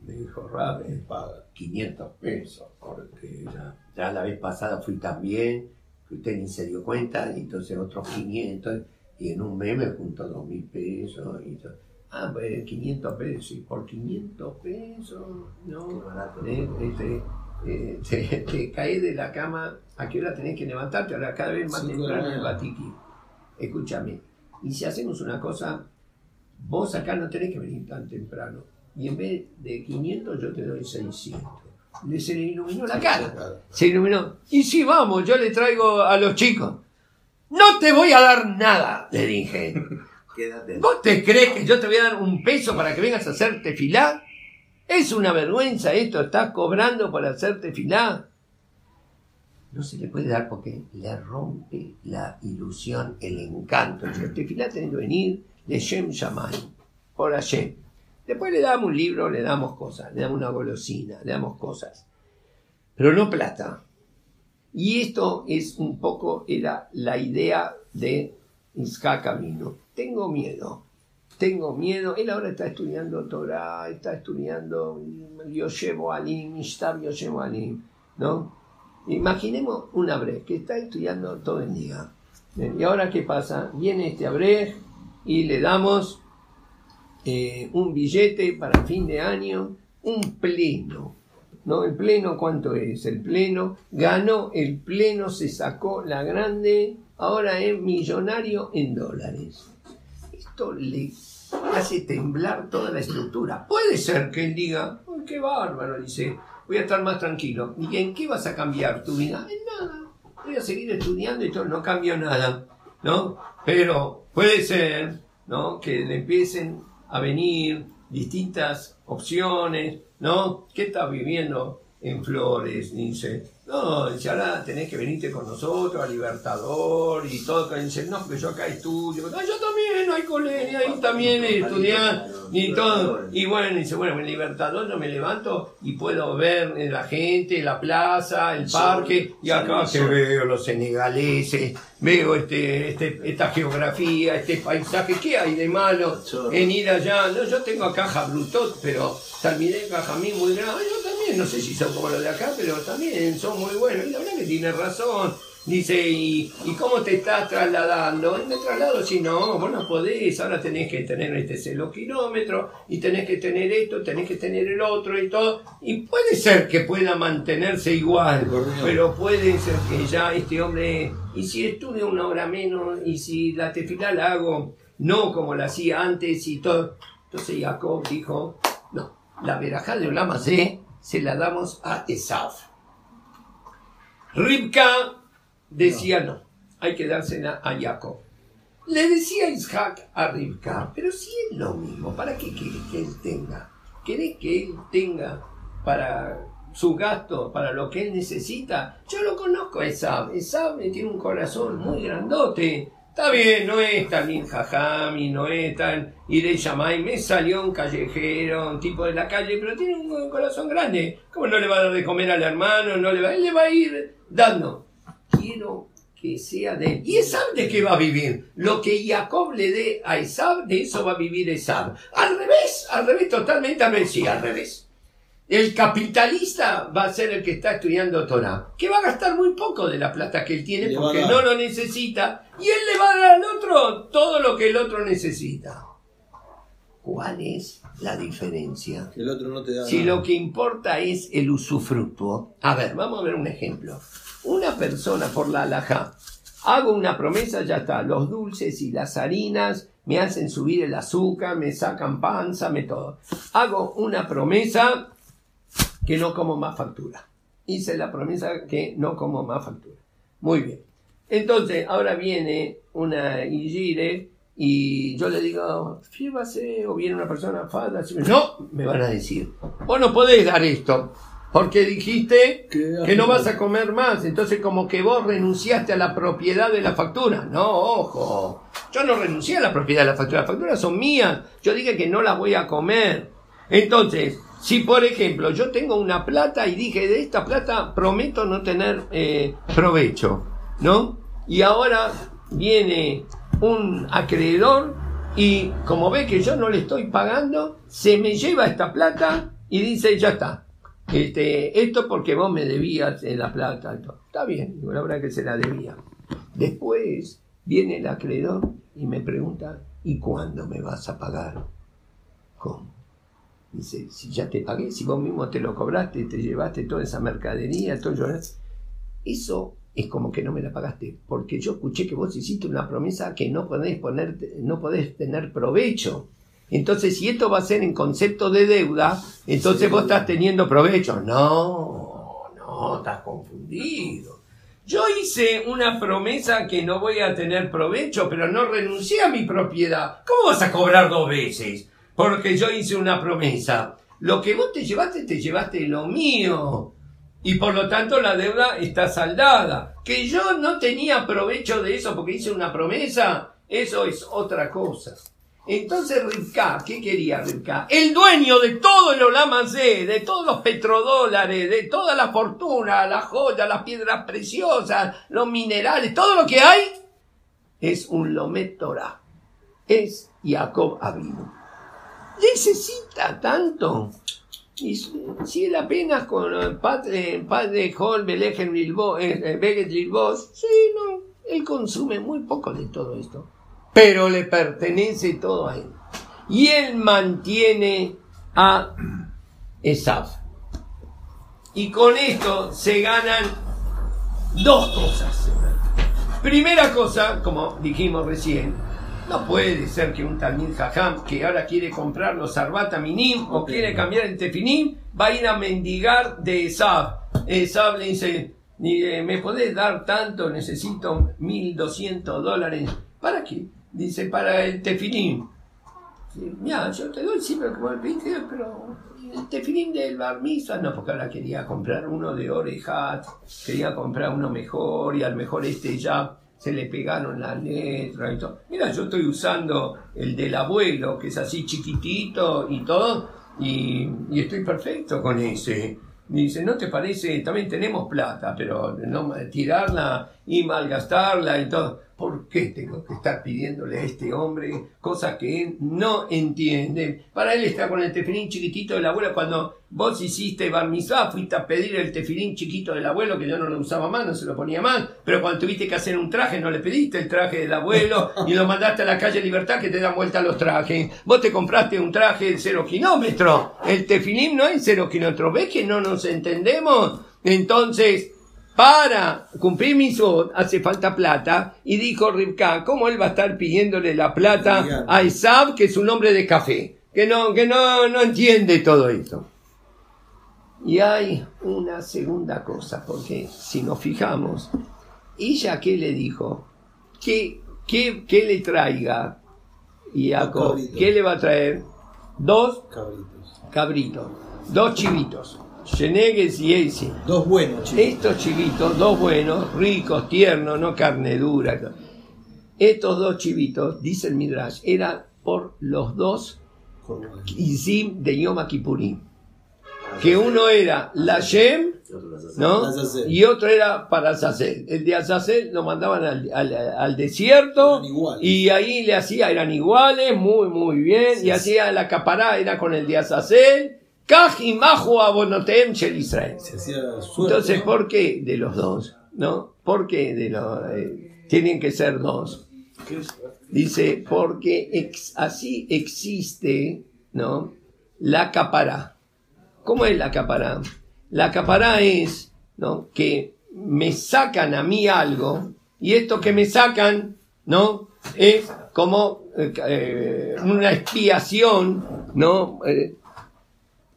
me dijo Rabe, paga 500 pesos, porque ya, ya la vez pasada fui tan bien, que usted ni se dio cuenta, y entonces otros 500, y en un mes me juntó 2 mil pesos. Y todo. Ah, pues 500 pesos, y por 500 pesos, no, eh, este, eh, te, te caes de la cama, ¿a qué hora tenés que levantarte? Ahora cada vez más la temprano el batiquín. Escúchame, y si hacemos una cosa, vos acá no tenés que venir tan temprano. Y en vez de 500 yo te doy 600. Le se le iluminó la cara. Se iluminó. Y si vamos, yo le traigo a los chicos. No te voy a dar nada, le dije. Quédate. ¿Vos te crees que yo te voy a dar un peso para que vengas a hacerte filá? Es una vergüenza esto, estás cobrando por hacerte filá. No se le puede dar porque le rompe la ilusión, el encanto. Si te filá tenés que venir de Shem Shamay, por Hashem. Después le damos un libro, le damos cosas, le damos una golosina, le damos cosas. Pero no plata. Y esto es un poco, era la idea de Isaac Avino. Tengo miedo, tengo miedo. Él ahora está estudiando Torah, está estudiando Yoshevo Alim, Mishtab Yoshevo Alim, ¿no? Imaginemos un Abrej que está estudiando todo el día. Bien, ¿Y ahora qué pasa? Viene este Abrej y le damos eh, un billete para fin de año, un pleno. ¿No? ¿El pleno cuánto es? El pleno ganó, el pleno se sacó la grande ahora es millonario en dólares. Esto le hace temblar toda la estructura. Puede ser que él diga, "Ay, qué bárbaro, dice, voy a estar más tranquilo. ¿Y en qué vas a cambiar tu vida? En nada. Voy a seguir estudiando y todo, no cambio nada, ¿no? Pero puede ser, ¿no? Que le empiecen a venir distintas opciones, ¿no? ¿Qué estás viviendo en Flores? Dice, no, dice, ahora tenés que venirte con nosotros a Libertador y todo. Dice, no, porque yo acá estudio. Yo también, hay colegio, ahí también estudiar y todo. Y bueno, dice, bueno, en Libertador yo me levanto y puedo ver la gente, la plaza, el parque, y acá que veo los senegaleses, veo este, este, esta geografía, este paisaje, ¿qué hay de malo en ir allá? No, yo tengo acá Jabrutot, pero terminé Cajamín muy grande, yo también, no sé si son como los de acá, pero también son muy buenos, y la verdad que tiene razón. Dice, ¿y, ¿y cómo te estás trasladando? Y me traslado si no, vos no podés, ahora tenés que tener este celo kilómetro, y tenés que tener esto, tenés que tener el otro y todo. Y puede ser que pueda mantenerse igual, pero puede ser que ya este hombre, y si estudio una hora menos, y si la tefilá la hago no como la hacía antes y todo. Entonces Jacob dijo, no, la verajá de Olama se, se la damos a Esav. Ribka decía no, hay que dársela a Jacob. Le decía Isaac a Ribka, pero si es lo mismo, ¿para qué querés que él tenga? ¿Querés que él tenga para su gasto, para lo que él necesita? Yo lo conozco a Esab. Esab tiene un corazón muy grandote. Está bien, no es tan bien jajami, no es tan iré llamai, me salió un callejero, un tipo de la calle, pero tiene un corazón grande. ¿Cómo no le va a dar de comer al hermano? No le va, él le va a ir dando. Quiero que sea de él. ¿Y Esab de qué va a vivir? Lo que Jacob le dé a Esab, de eso va a vivir Esab. Al revés, al revés, totalmente al revés, sí, al revés. El capitalista va a ser el que está estudiando Torah, que va a gastar muy poco de la plata que él tiene Le porque no lo necesita, y él le va a dar al otro todo lo que el otro necesita. ¿Cuál es la diferencia? El otro no te da. Si nada. lo que importa es el usufructuo. A ver, vamos a ver un ejemplo. Una persona por la alhaja, hago una promesa, ya está, los dulces y las harinas me hacen subir el azúcar, me sacan panza, me todo. Hago una promesa que no como más factura. Hice la promesa que no como más factura. Muy bien. Entonces, ahora viene una Igire y yo le digo, fírmase, o viene una persona, falda, no, me van a decir, vos no podés dar esto, porque dijiste Que- que no vas a comer más, entonces como que vos renunciaste a la propiedad de la factura. No, ojo, yo no renuncié a la propiedad de la factura, las facturas son mías, yo dije que no las voy a comer. Entonces, si por ejemplo yo tengo una plata y dije de esta plata prometo no tener eh, provecho, ¿no? Y ahora viene un acreedor y como ve que yo no le estoy pagando, se me lleva esta plata y dice, ya está. Este, esto porque vos me debías eh, la plata. Está bien, la verdad que se la debía. Después viene el acreedor y me pregunta, ¿y cuándo me vas a pagar? ¿Cómo? Dice, si ya te pagué, si vos mismo te lo cobraste, te llevaste toda esa mercadería, todo yo- Eso es como que no me la pagaste, porque yo escuché que vos hiciste una promesa que no podés poner, no podés tener provecho. Entonces, si esto va a ser en concepto de deuda, entonces vos estás teniendo provecho. No, no, estás confundido. Yo hice una promesa que no voy a tener provecho, pero no renuncié a mi propiedad. ¿Cómo vas a cobrar dos veces? Porque yo hice una promesa. Lo que vos te llevaste, te llevaste lo mío. Y por lo tanto la deuda está saldada. Que yo no tenía provecho de eso porque hice una promesa, eso es otra cosa. Entonces Rivka, ¿qué quería Rivka? El dueño de todo el Olamazé, de todos los petrodólares, de toda la fortuna, las joyas, las piedras preciosas, los minerales, todo lo que hay, es un Lomet Torah. Es Jacob Abinu. Necesita tanto. Y si él apenas con el padre, padre Hol, Belejen Lilbo- eh, eh, Beget Lilbos, sí, no, él consume muy poco de todo esto. Pero le pertenece todo a él. Y él mantiene a Esaf. Y con esto se ganan dos cosas. Primera cosa, como dijimos recién, no puede ser que un Talmid Jajam que ahora quiere comprar los Arbata Minim o quiere cambiar el Tefinim, va a ir a mendigar de Esab. Esab le dice, eh, ¿me podés dar tanto? Necesito 1200 dólares. ¿Para qué? Dice, para el Tefinim. Mira, yo te doy siempre como el pediste, pero el tefilim del bar mitzvah, no, porque ahora quería comprar uno de Orehat, quería comprar uno mejor y al mejor este ya se le pegaron las letras y todo. Mira, yo estoy usando el del abuelo, que es así chiquitito y todo, y, estoy perfecto con ese. Dice, ¿no te parece? También tenemos plata, pero no tirarla y malgastarla y todo. ¿Por qué tengo que estar pidiéndole a este hombre cosas que él no entiende? Para él está con el tefilín chiquitito del abuelo. Cuando vos hiciste bar mitzvah, fuiste a pedir el tefilín chiquito del abuelo, que yo no lo usaba más, no se lo ponía más. Pero cuando tuviste que hacer un traje, no le pediste el traje del abuelo y lo mandaste a la calle Libertad que te dan vuelta los trajes. Vos te compraste un traje de cero kilómetros. El tefilín no es cero kilómetros. ¿Ves que no nos entendemos? Entonces, para cumplir mi sud hace falta plata. Y dijo Rivka, ¿cómo él va a estar pidiéndole la plata a Isab, que es un hombre de café? Que no, que no, no entiende todo eso. Y hay una segunda cosa, porque si nos fijamos, ella qué le dijo, que, que, que le traiga Jacob. ¿qué le va a traer? Dos Cabritos. cabritos, dos chivitos, Shenegues y Esi. Dos buenos, chicos. Estos chivitos, dos buenos, ricos, tiernos, no carne dura. Estos dos chivitos, dice el Midrash, eran por los dos. Izim de Yom Kippurim. Que uno era la Shem, ¿no? Y otro era para Azazel. El de Azazel lo mandaban al, al- al desierto y ahí le hacía, eran iguales, muy, muy bien, y hacía la capará, era con el de Azazel. Kaj y Abonotem Shel Israel. Entonces. ¿por qué de los dos? ¿No? ¿Por qué de los eh, tienen que ser dos? Dice, porque ex- así existe, ¿no? La capará. ¿Cómo es la capará? La capará es, ¿no? Que me sacan a mí algo y esto que me sacan, ¿no? Es como eh, eh, una expiación, ¿no? Eh,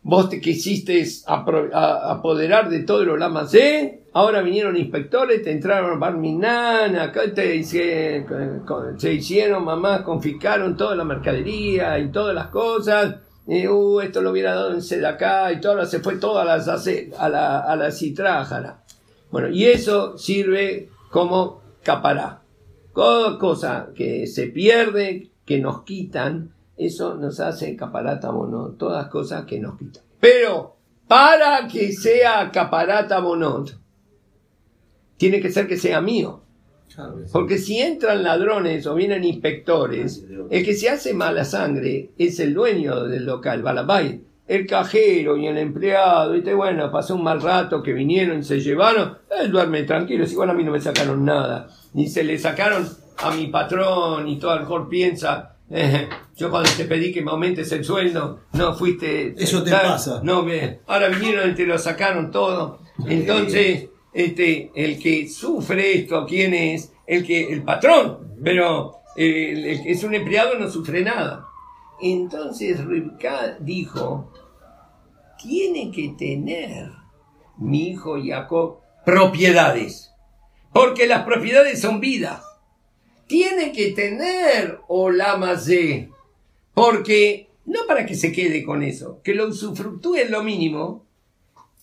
vos te quisiste apoderar de todo el Olamazé, ahora vinieron inspectores, te entraron Barminan, acá te con- se hicieron mamás, confiscaron toda la mercadería y todas las cosas, y, uh, esto lo hubiera dado en acá y todo, se fue todo a la, zace- a la, a la citrájara. Bueno, y eso sirve como capará. Toda cosa que se pierde, que nos quitan, eso nos hace caparata monot, todas cosas que nos quitan. Pero para que sea caparata monot, tiene que ser que sea mío. Porque si entran ladrones o vienen inspectores, el que se hace mala sangre es el dueño del local, Balabay. El cajero y el empleado, y bueno, pasó un mal rato que vinieron y se llevaron, él duerme tranquilo, es igual a mí no me sacaron nada. Ni se le sacaron a mi patrón y todo el mejor piensa, eh, yo cuando te pedí que me aumentes el sueldo, no fuiste... Eso te tal, pasa. No, me, ahora vinieron y te lo sacaron todo. Entonces, este, el que sufre esto, ¿quién es? El que, el patrón, pero eh, el, el que es un empleado no sufre nada. Entonces Rivka dijo, tiene que tener mi hijo Jacob propiedades, porque las propiedades son vida. Tiene que tener Olamazé, porque no para que se quede con eso, que lo usufructúe lo mínimo,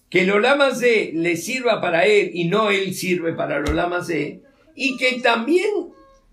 que el Olamazé le sirva para él y no él sirve para el Olamazé, y que también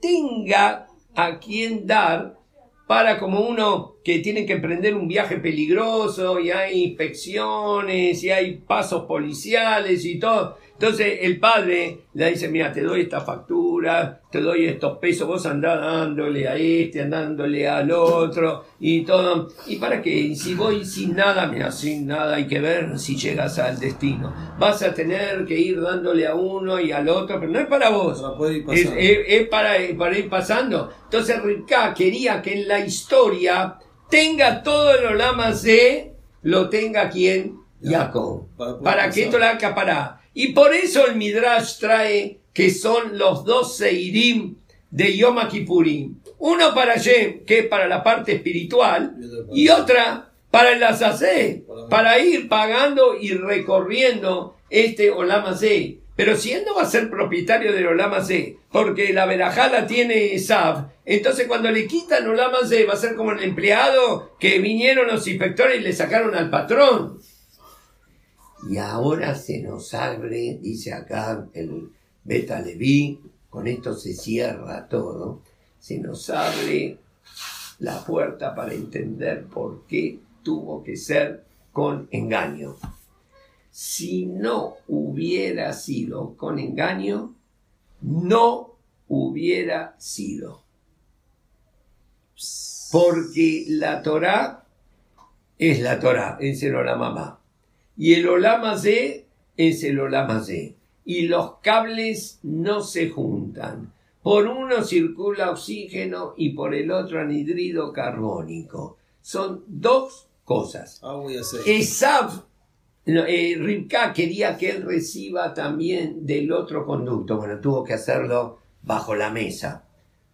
tenga a quien dar para como uno que tiene que emprender un viaje peligroso y hay inspecciones y hay pasos policiales y todo. Entonces el padre le dice, mira, te doy esta factura, te doy estos pesos, vos andá dándole a este, andándole al otro y todo. ¿Y para qué? Y si voy sin nada, mira, sin nada hay que ver si llegas al destino. Vas a tener que ir dándole a uno y al otro, pero no es para vos. Poder ir Es, es- es para, para ir pasando. Entonces Rivka quería que en la historia tenga todo el Olama de lo tenga quien Jacob. Para que esto la acapará. Y por eso el Midrash trae que son los dos Seirim de Yom Kippurim. Uno para Yem, que es para la parte espiritual, y otra para el Azazé, para ir pagando y recorriendo este Olamazé. Pero si él no va a ser propietario del Olamazé, porque la verajá la tiene Sav, entonces cuando le quitan Olamazé va a ser como el empleado que vinieron los inspectores y le sacaron al patrón. Y ahora se nos abre, dice acá el Beta Leví, con esto se cierra todo, se nos abre la puerta para entender por qué tuvo que ser con engaño. Si no hubiera sido con engaño, no hubiera sido. Porque la Torah es la Torah, es el mamá. Y el Olamazé es el Olamazé. Y los cables no se juntan. Por uno circula oxígeno y por el otro anhidrido carbónico. Son dos cosas. Aceite. Esav, eh, Rivka quería que él reciba también del otro conducto. Bueno, tuvo que hacerlo bajo la mesa.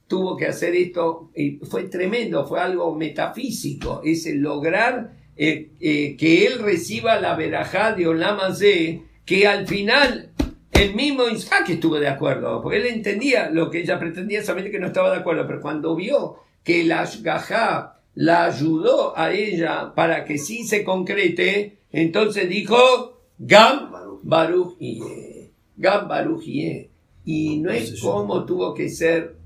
Tuvo que hacer esto, y fue tremendo, fue algo metafísico, es el lograr eh, eh, que él reciba la verajá de Olamazé, que al final el mismo Isaac estuvo de acuerdo, porque él entendía lo que ella pretendía, solamente que no estaba de acuerdo, pero cuando vio que la Ashgajá la ayudó a ella para que sí se concrete, entonces dijo, Gam Baruch Yeh, Gam Baruch Yeh. Y no es como tuvo que ser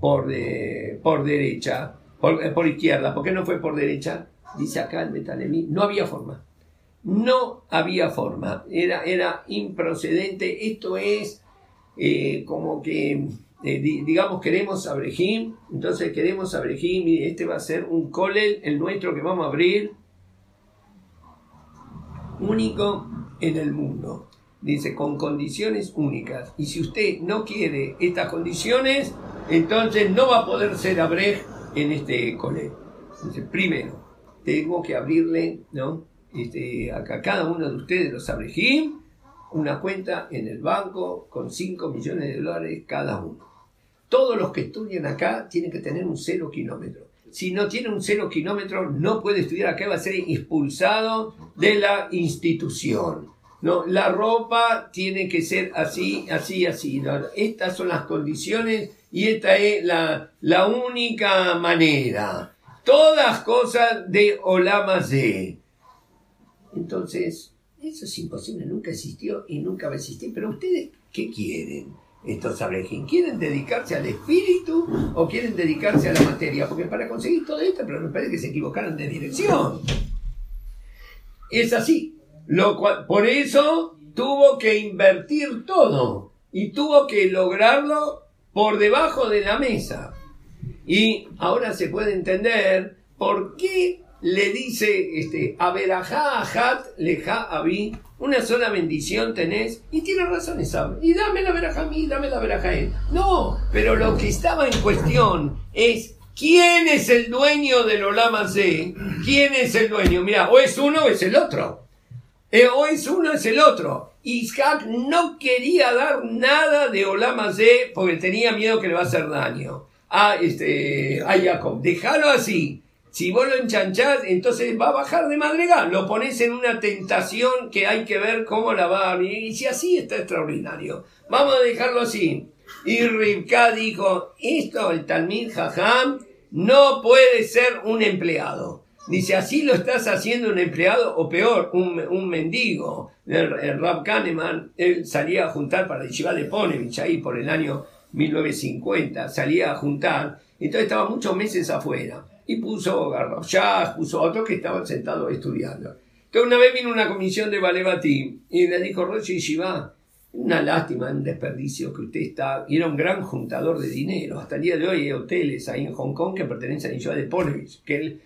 por, de- por derecha, por, eh, por izquierda. ¿Por qué no fue por derecha? Dice acá el Metalemí, no había forma. No había forma. Era, era improcedente. Esto es eh, como que, eh, di- digamos, queremos a Brejim. Entonces queremos a Brejim y este va a ser un colel, el nuestro que vamos a abrir. Único en el mundo. Dice, con condiciones únicas. Y si usted no quiere estas condiciones, entonces no va a poder ser abrej en este colel. Dice, primero, tengo que abrirle, ¿no? Este, acá cada uno de ustedes, los abrejim, una cuenta en el banco con 5 millones de dólares cada uno. Todos los que estudian acá tienen que tener un cero kilómetro. Si no tiene un cero kilómetro, no puede estudiar acá, va a ser expulsado de la institución. No, la ropa tiene que ser así, así, así. Estas son las condiciones y esta es la, la única manera. Todas cosas de Olamazé. Entonces, eso es imposible, nunca existió y nunca va a existir. Pero ustedes, ¿qué quieren? Estos abrejín, ¿quieren dedicarse al espíritu o quieren dedicarse a la materia? Porque para conseguir todo esto, pero me parece que se equivocaron de dirección. Es así. Lo por eso tuvo que invertir todo y tuvo que lograrlo por debajo de la mesa. Y ahora se puede entender por qué le dice este, Averajá, Ajat, Leja, Abí, una sola bendición tenés, y tiene razón esa, y dame la verajá a mí, dame la verajá a él. No, pero lo que estaba en cuestión es quién es el dueño del Olamazé, quién es el dueño. Mira, o es uno o es el otro. Eh, o es uno es el otro. Isaac no quería dar nada de Olamazé porque tenía miedo que le va a hacer daño a, este, a Jacob. Déjalo así. Si vos lo enchanchás, entonces va a bajar de madrigal. Lo pones en una tentación que hay que ver cómo la va a vivir. Y si así está extraordinario. Vamos a dejarlo así. Y Rivka dijo, esto, el Talmid Jajam, no puede ser un empleado. Dice, así lo estás haciendo un empleado, o peor, un, un mendigo. El, el Rab Kahneman, él salía a juntar para el Yeshiva de Ponevich, ahí por el año 1950, salía a juntar, entonces estaba muchos meses afuera. Y puso Garroshah, puso otros que estaban sentados estudiando. Entonces una vez vino una comisión de Balebati y le dijo, Roche Yeshiva, una lástima, un desperdicio que usted está. Y era un gran juntador de dinero. Hasta el día de hoy hay hoteles ahí en Hong Kong que pertenecen a Yeshiva de Ponevich, que él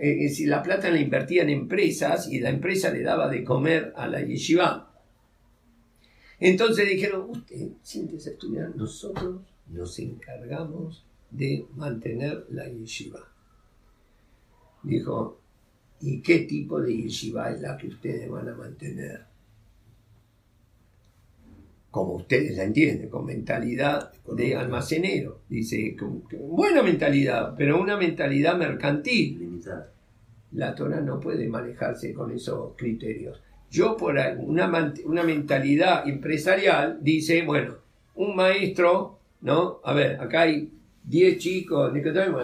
eh, la plata la invertía en empresas y la empresa le daba de comer a la yeshiva. Entonces dijeron, usted siéntese a estudiar, nosotros nos encargamos de mantener la yeshiva. Dijo, ¿y qué tipo de yeshiva es la que ustedes van a mantener? como ustedes la entienden, con mentalidad de almacenero. Dice, con- con buena mentalidad, pero una mentalidad mercantil. Limitada. La Torah no puede manejarse con esos criterios. Yo por una, una mentalidad empresarial dice, bueno, un maestro, ¿no? A ver, acá hay 10 chicos,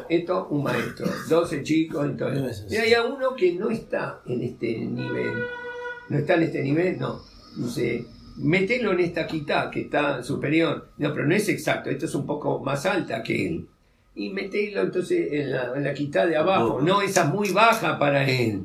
esto un maestro, 12 chicos, No entonces. es Y hay uno que no está en este nivel. ¿No está en este nivel? No. Dice, metelo en esta quitá que está superior. No, pero no es exacto, esto es un poco más alta que él. Y metelo entonces en la, en la quitá de abajo. No, esa es muy baja para él.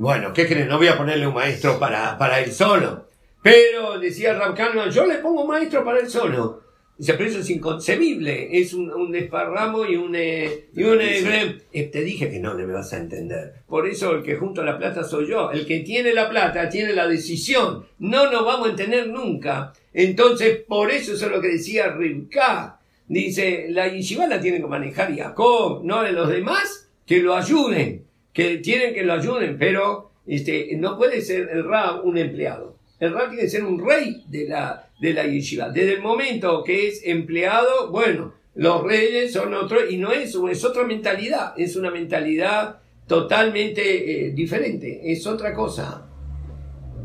Bueno, ¿qué creen? No voy a ponerle un maestro para, para él solo. Pero, decía Rab Kahneman, yo le pongo un maestro para él solo. Dice, pero eso es inconcebible. Es un, un desparramo y un... eh, y un eh, eh, te dije que no le vas a entender. Por eso el que junto la plata soy yo. El que tiene la plata tiene la decisión. No nos vamos a entender nunca. Entonces, por eso eso es lo que decía Rivka. Dice, la yeshiva la tiene que manejar Jacob, no de los demás, que lo ayuden, que tienen que lo ayuden, pero este, no puede ser el Rab un empleado. El Rab tiene que ser un rey de la, de la yeshiva. Desde el momento que es empleado, bueno, los reyes son otros, y no es, es otra mentalidad, es una mentalidad totalmente eh, diferente, es otra cosa.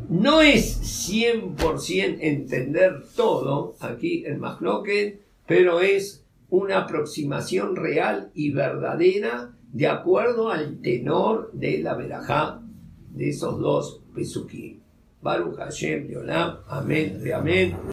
No es 100% entender todo aquí en Mahloket, pero es una aproximación real y verdadera de acuerdo al tenor de la verajá de esos dos pesukim. Baruch Hashem, Leolam, amén, de amén.